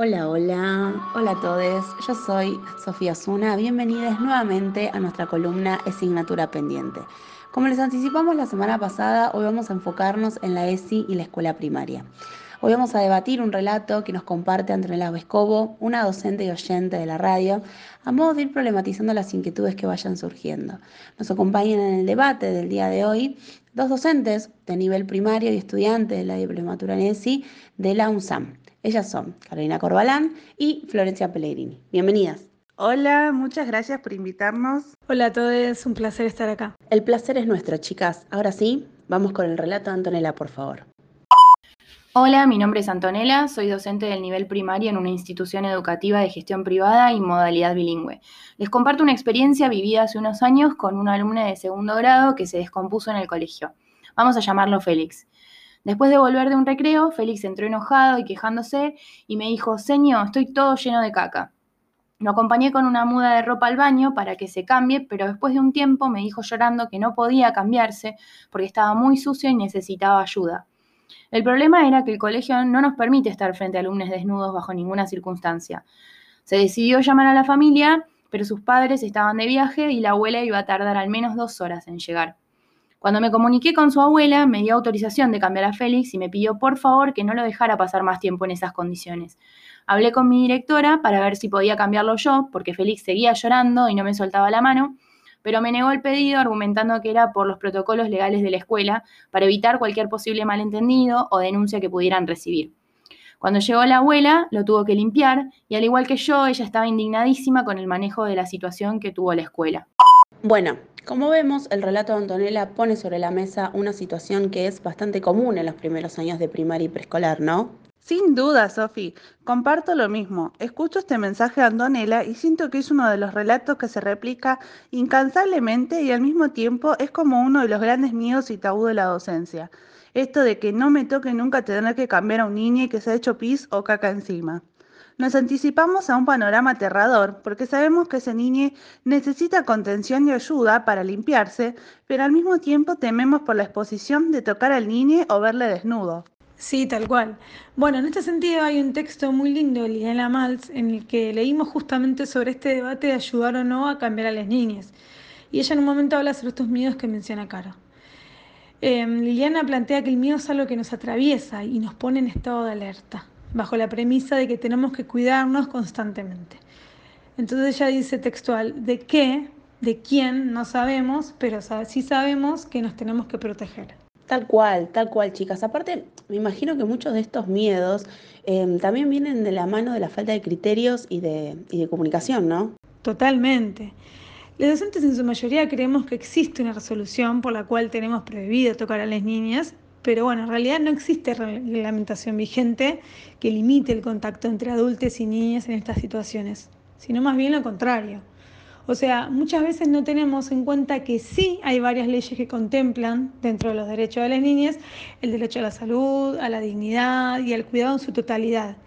Hola, hola, hola a todos. Yo soy Sofía Zuna. Bienvenidos nuevamente a nuestra columna Asignatura Pendiente. Como les anticipamos la semana pasada, hoy vamos a enfocarnos en la ESI y la escuela primaria. Hoy vamos a debatir un relato que nos comparte Antonella Vescovo, una docente y oyente de la radio, a modo de ir problematizando las inquietudes que vayan surgiendo. Nos acompañan en el debate del día de hoy dos docentes de nivel primario y estudiantes de la diplomatura en ESI de la UNSAM. Ellas son Carolina Corbalán y Florencia Pellegrini. Bienvenidas. Hola, muchas gracias por invitarnos. Hola a todos, un placer estar acá. El placer es nuestro, chicas. Ahora sí, vamos con el relato de Antonella, por favor. Hola, mi nombre es Antonella, soy docente del nivel primario en una institución educativa de gestión privada y modalidad bilingüe. Les comparto una experiencia vivida hace unos años con una alumna de segundo grado que se descompuso en el colegio. Vamos a llamarlo Félix. Después de volver de un recreo, Félix entró enojado y quejándose y me dijo, Señor, estoy todo lleno de caca. Lo acompañé con una muda de ropa al baño para que se cambie, pero después de un tiempo me dijo llorando que no podía cambiarse porque estaba muy sucio y necesitaba ayuda. El problema era que el colegio no nos permite estar frente a alumnos desnudos bajo ninguna circunstancia. Se decidió llamar a la familia, pero sus padres estaban de viaje y la abuela iba a tardar al menos dos horas en llegar. Cuando me comuniqué con su abuela, me dio autorización de cambiar a Félix y me pidió por favor que no lo dejara pasar más tiempo en esas condiciones. Hablé con mi directora para ver si podía cambiarlo yo, porque Félix seguía llorando y no me soltaba la mano, pero me negó el pedido argumentando que era por los protocolos legales de la escuela para evitar cualquier posible malentendido o denuncia que pudieran recibir. Cuando llegó la abuela, lo tuvo que limpiar y al igual que yo, ella estaba indignadísima con el manejo de la situación que tuvo la escuela. Bueno, como vemos, el relato de Antonella pone sobre la mesa una situación que es bastante común en los primeros años de primaria y preescolar, ¿no? Sin duda, Sofi, comparto lo mismo. Escucho este mensaje de Antonella y siento que es uno de los relatos que se replica incansablemente y al mismo tiempo es como uno de los grandes miedos y tabú de la docencia. Esto de que no me toque nunca tener que cambiar a un niño y que se ha hecho pis o caca encima. Nos anticipamos a un panorama aterrador porque sabemos que ese niño necesita contención y ayuda para limpiarse, pero al mismo tiempo tememos por la exposición de tocar al niño o verle desnudo. Sí, tal cual. Bueno, en este sentido hay un texto muy lindo de Liliana Maltz en el que leímos justamente sobre este debate de ayudar o no a cambiar a las niñas. Y ella en un momento habla sobre estos miedos que menciona Caro. Em, Liliana plantea que el miedo es algo que nos atraviesa y nos pone en estado de alerta bajo la premisa de que tenemos que cuidarnos constantemente. Entonces ella dice textual, ¿de qué? ¿De quién? No sabemos, pero sí sabemos que nos tenemos que proteger. Tal cual, tal cual, chicas. Aparte, me imagino que muchos de estos miedos em, también vienen de la mano de la falta de criterios y de, y de comunicación, ¿no? Totalmente. Los docentes en su mayoría creemos que existe una resolución por la cual tenemos prohibido tocar a las niñas, pero bueno, en realidad no existe reglamentación vigente que limite el contacto entre adultos y niñas en estas situaciones, sino más bien lo contrario. O sea, muchas veces no tenemos en cuenta que sí hay varias leyes que contemplan dentro de los derechos de las niñas el derecho a la salud, a la dignidad y al cuidado en su totalidad,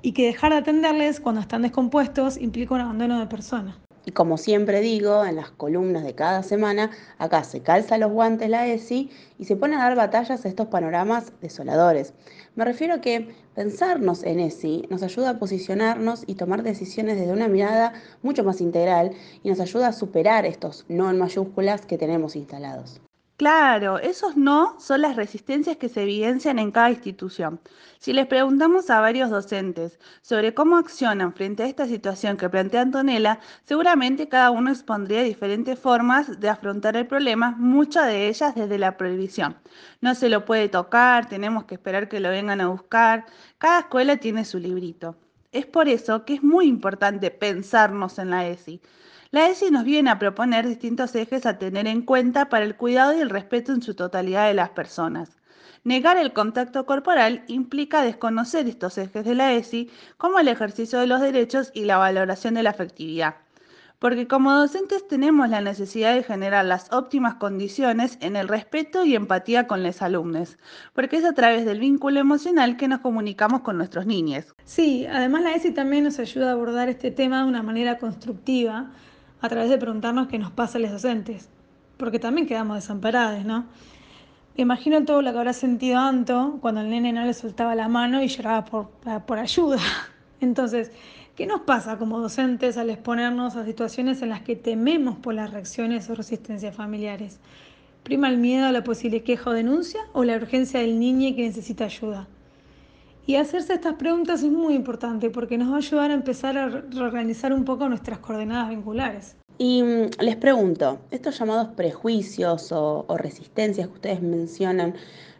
y que dejar de atenderles cuando están descompuestos implica un abandono de persona. Y como siempre digo, en las columnas de cada semana, acá se calza los guantes la ESI y se pone a dar batallas a estos panoramas desoladores. Me refiero a que pensarnos en ESI nos ayuda a posicionarnos y tomar decisiones desde una mirada mucho más integral y nos ayuda a superar estos no en mayúsculas que tenemos instalados. Claro, esos no son las resistencias que se evidencian en cada institución. Si les preguntamos a varios docentes sobre cómo accionan frente a esta situación que plantea Antonella, seguramente cada uno expondría diferentes formas de afrontar el problema, muchas de ellas desde la prohibición. No se lo puede tocar, tenemos que esperar que lo vengan a buscar, cada escuela tiene su librito. Es por eso que es muy importante pensarnos en la ESI. La ESI nos viene a proponer distintos ejes a tener en cuenta para el cuidado y el respeto en su totalidad de las personas. Negar el contacto corporal implica desconocer estos ejes de la ESI como el ejercicio de los derechos y la valoración de la afectividad. Porque como docentes tenemos la necesidad de generar las óptimas condiciones en el respeto y empatía con los alumnos, porque es a través del vínculo emocional que nos comunicamos con nuestros niños. Sí, además la ESI también nos ayuda a abordar este tema de una manera constructiva, a través de preguntarnos qué nos pasa a los docentes, porque también quedamos desamparados, ¿no? imagino todo lo que habrá sentido Anto cuando el nene no le soltaba la mano y lloraba por, por ayuda. Entonces, ¿qué nos pasa como docentes al exponernos a situaciones en las que tememos por las reacciones o resistencias familiares? ¿Prima el miedo a la posible queja o denuncia o la urgencia del niño que necesita ayuda? Y hacerse estas preguntas es muy importante porque nos va a ayudar a empezar a reorganizar un poco nuestras coordenadas vinculares. Y mm, les pregunto, estos llamados prejuicios o, resistencias que ustedes mencionan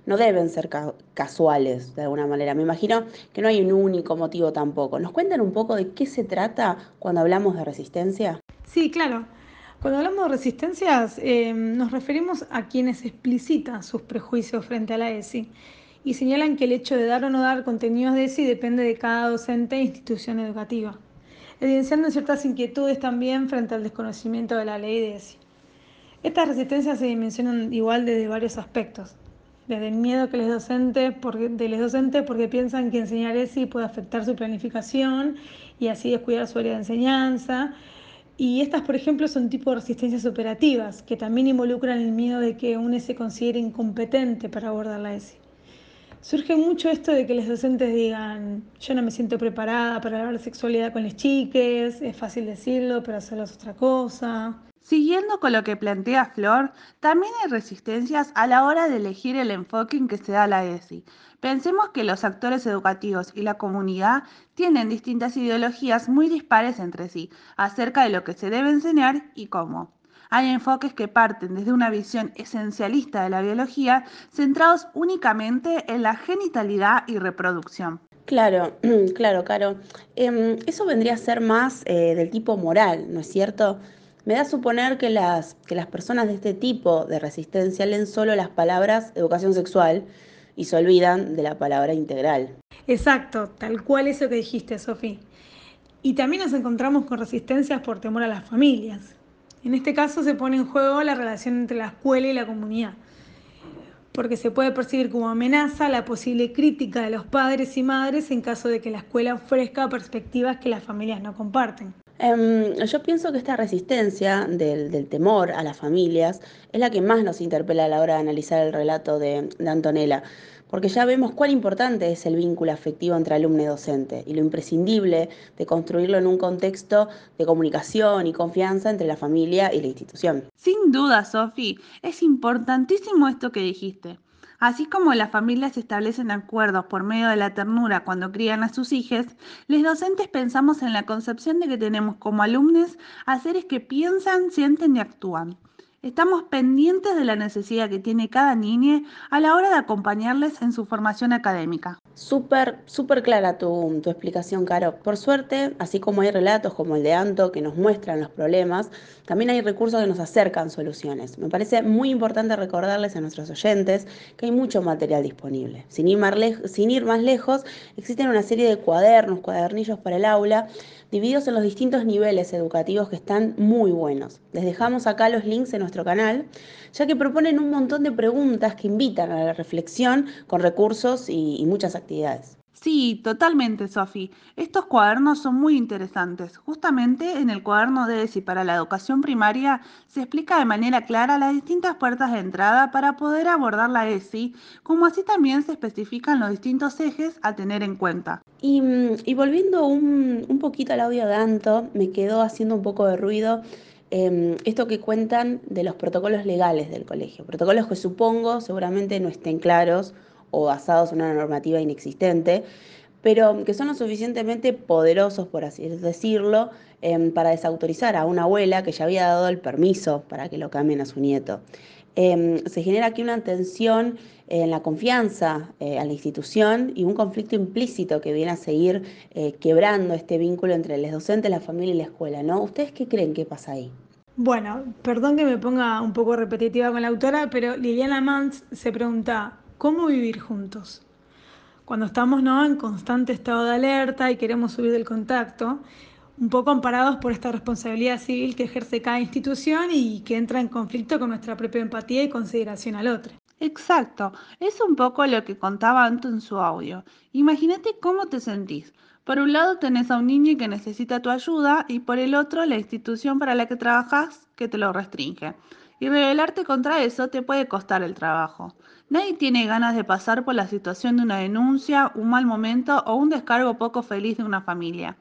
no deben ser casuales de alguna manera. Me imagino que no hay un único motivo tampoco. ¿Nos cuentan un poco de qué se trata cuando hablamos de resistencia? Sí, claro. Cuando hablamos de resistencias eh, nos referimos a quienes explicitan sus prejuicios frente a la ESI y señalan que el hecho de dar o no dar contenidos de ESI depende de cada docente e institución educativa, evidenciando ciertas inquietudes también frente al desconocimiento de la ley de ESI. Estas resistencias se dimensionan igual desde varios aspectos, desde el miedo que les docentes porque, de los docentes porque piensan que enseñar ESI puede afectar su planificación y así descuidar su área de enseñanza. Y estas, por ejemplo, son tipo de resistencias operativas, que también involucran el miedo de que un se considere incompetente para abordar la ESI. Surge mucho esto de que los docentes digan, yo no me siento preparada para hablar de sexualidad con las chiques, es fácil decirlo, pero hacerlo es otra cosa. Siguiendo con lo que plantea Flor, también hay resistencias a la hora de elegir el enfoque en que se da la ESI. Pensemos que los actores educativos y la comunidad tienen distintas ideologías muy dispares entre sí acerca de lo que se debe enseñar y cómo. Hay enfoques que parten desde una visión esencialista de la biología, centrados únicamente en la genitalidad y reproducción. Claro, claro, Caro. Em, eso vendría a ser más eh, del tipo moral, ¿no es cierto? Me da a suponer que las, que las personas de este tipo de resistencia leen solo las palabras educación sexual y se olvidan de la palabra integral. Exacto, tal cual eso que dijiste, Sofía. Y también nos encontramos con resistencias por temor a las familias. En este caso se pone en juego la relación entre la escuela y la comunidad, porque se puede percibir como amenaza la posible crítica de los padres y madres en caso de que la escuela ofrezca perspectivas que las familias no comparten. Em, yo pienso que esta resistencia del, temor a las familias es la que más nos interpela a la hora de analizar el relato de Antonella porque ya vemos cuán importante es el vínculo afectivo entre alumno y docente y lo imprescindible de construirlo en un contexto de comunicación y confianza entre la familia y la institución. Sin duda, Sofi, es importantísimo esto que dijiste. Así como las familias establecen acuerdos por medio de la ternura cuando crían a sus hijos, los docentes pensamos en la concepción de que tenemos como alumnos a seres que piensan, sienten y actúan. Estamos pendientes de la necesidad que tiene cada niña a la hora de acompañarles en su formación académica. Súper, súper clara tu, tu, explicación, Caro. Por suerte, así como hay relatos como el de Anto que nos muestran los problemas, también hay recursos que nos acercan soluciones. Me parece muy importante recordarles a nuestros oyentes que hay mucho material disponible. Sin ir más, sin ir más lejos, existen una serie de cuadernos, cuadernillos para el aula, divididos en los distintos niveles educativos que están muy buenos. Les dejamos acá los links en nuestro canal, ya que proponen un montón de preguntas que invitan a la reflexión con recursos y, y muchas actividades. Sí, totalmente, Sofi. Estos cuadernos son muy interesantes. Justamente en el cuaderno de ESI para la educación primaria se explica de manera clara las distintas puertas de entrada para poder abordar la ESI, como así también se especifican los distintos ejes a tener en cuenta. Y, volviendo un, un, poquito al audio de Anto, me quedó haciendo un poco de ruido. Em, esto que cuentan de los protocolos legales del colegio, protocolos que supongo seguramente no estén claros o basados en una normativa inexistente, pero que son lo suficientemente poderosos, por así decirlo, em, para desautorizar a una abuela que ya había dado el permiso para que lo cambien a su nieto. Em, se genera aquí una tensión en la confianza eh, a la institución y un conflicto implícito que viene a seguir eh, quebrando este vínculo entre los docentes, la familia y la escuela, ¿no? ¿Ustedes qué creen que pasa ahí? Bueno, perdón que me ponga un poco repetitiva con la autora, pero Liliana Mans se pregunta, cómo vivir juntos. Cuando estamos ¿no? en constante estado de alerta y queremos subir del contacto, un poco amparados por esta responsabilidad civil que ejerce cada institución y que entra en conflicto con nuestra propia empatía y consideración al otro. Exacto, es un poco lo que contaba Anto en su audio. Imagínate cómo te sentís. Por un lado tenés a un niño que necesita tu ayuda y por el otro la institución para la que trabajas que te lo restringe. Y rebelarte contra eso te puede costar el trabajo. Nadie tiene ganas de pasar por la situación de una denuncia, un mal momento o un descargo poco feliz de una familia.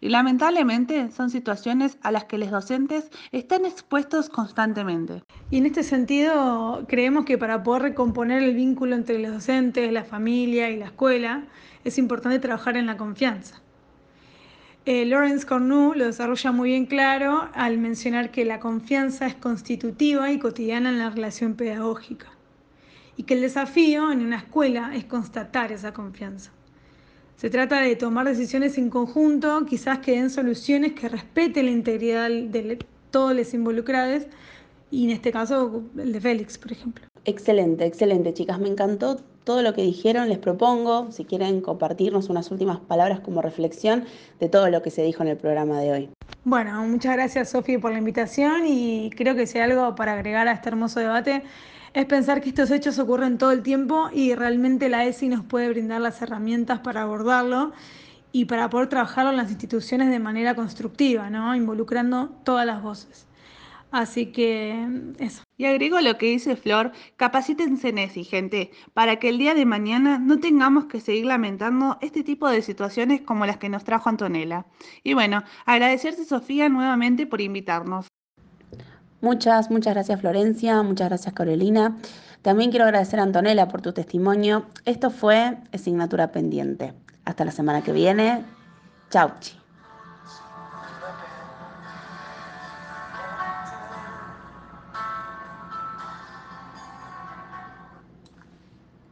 Y lamentablemente son situaciones a las que los docentes están expuestos constantemente. Y en este sentido, creemos que para poder recomponer el vínculo entre los docentes, la familia y la escuela, es importante trabajar en la confianza. Eh, Lawrence Cornu lo desarrolla muy bien claro al mencionar que la confianza es constitutiva y cotidiana en la relación pedagógica y que el desafío en una escuela es constatar esa confianza. Se trata de tomar decisiones en conjunto, quizás que den soluciones que respeten la integridad de todos los involucrados y en este caso el de Félix, por ejemplo. Excelente, excelente, chicas. Me encantó todo lo que dijeron. Les propongo, si quieren compartirnos unas últimas palabras como reflexión de todo lo que se dijo en el programa de hoy. Bueno, muchas gracias, Sofía, por la invitación y creo que si hay algo para agregar a este hermoso debate es pensar que estos hechos ocurren todo el tiempo y realmente la ESI nos puede brindar las herramientas para abordarlo y para poder trabajarlo en las instituciones de manera constructiva, ¿no? involucrando todas las voces. Así que eso. Y agrego lo que dice Flor, capacítense en ESI, gente, para que el día de mañana no tengamos que seguir lamentando este tipo de situaciones como las que nos trajo Antonella. Y bueno, agradecerte Sofía nuevamente por invitarnos. Muchas, muchas gracias Florencia, muchas gracias Carolina. También quiero agradecer a Antonella por tu testimonio. Esto fue Asignatura Pendiente. Hasta la semana que viene. Chau.